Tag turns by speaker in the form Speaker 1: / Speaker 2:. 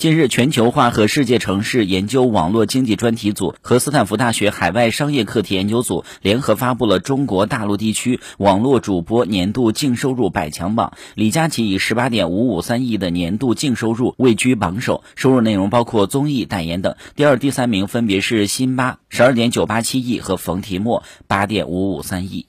Speaker 1: 近日全球化和世界城市研究网络经济专题组和斯坦福大学海外商业课题研究组联合发布了中国大陆地区网络主播年度净收入百强榜李佳琦以十八点五五三亿的年度净收入位居榜首收入内容包括综艺代言等第二第三名分别是辛巴十二点九八七亿和冯提莫八点五五三亿。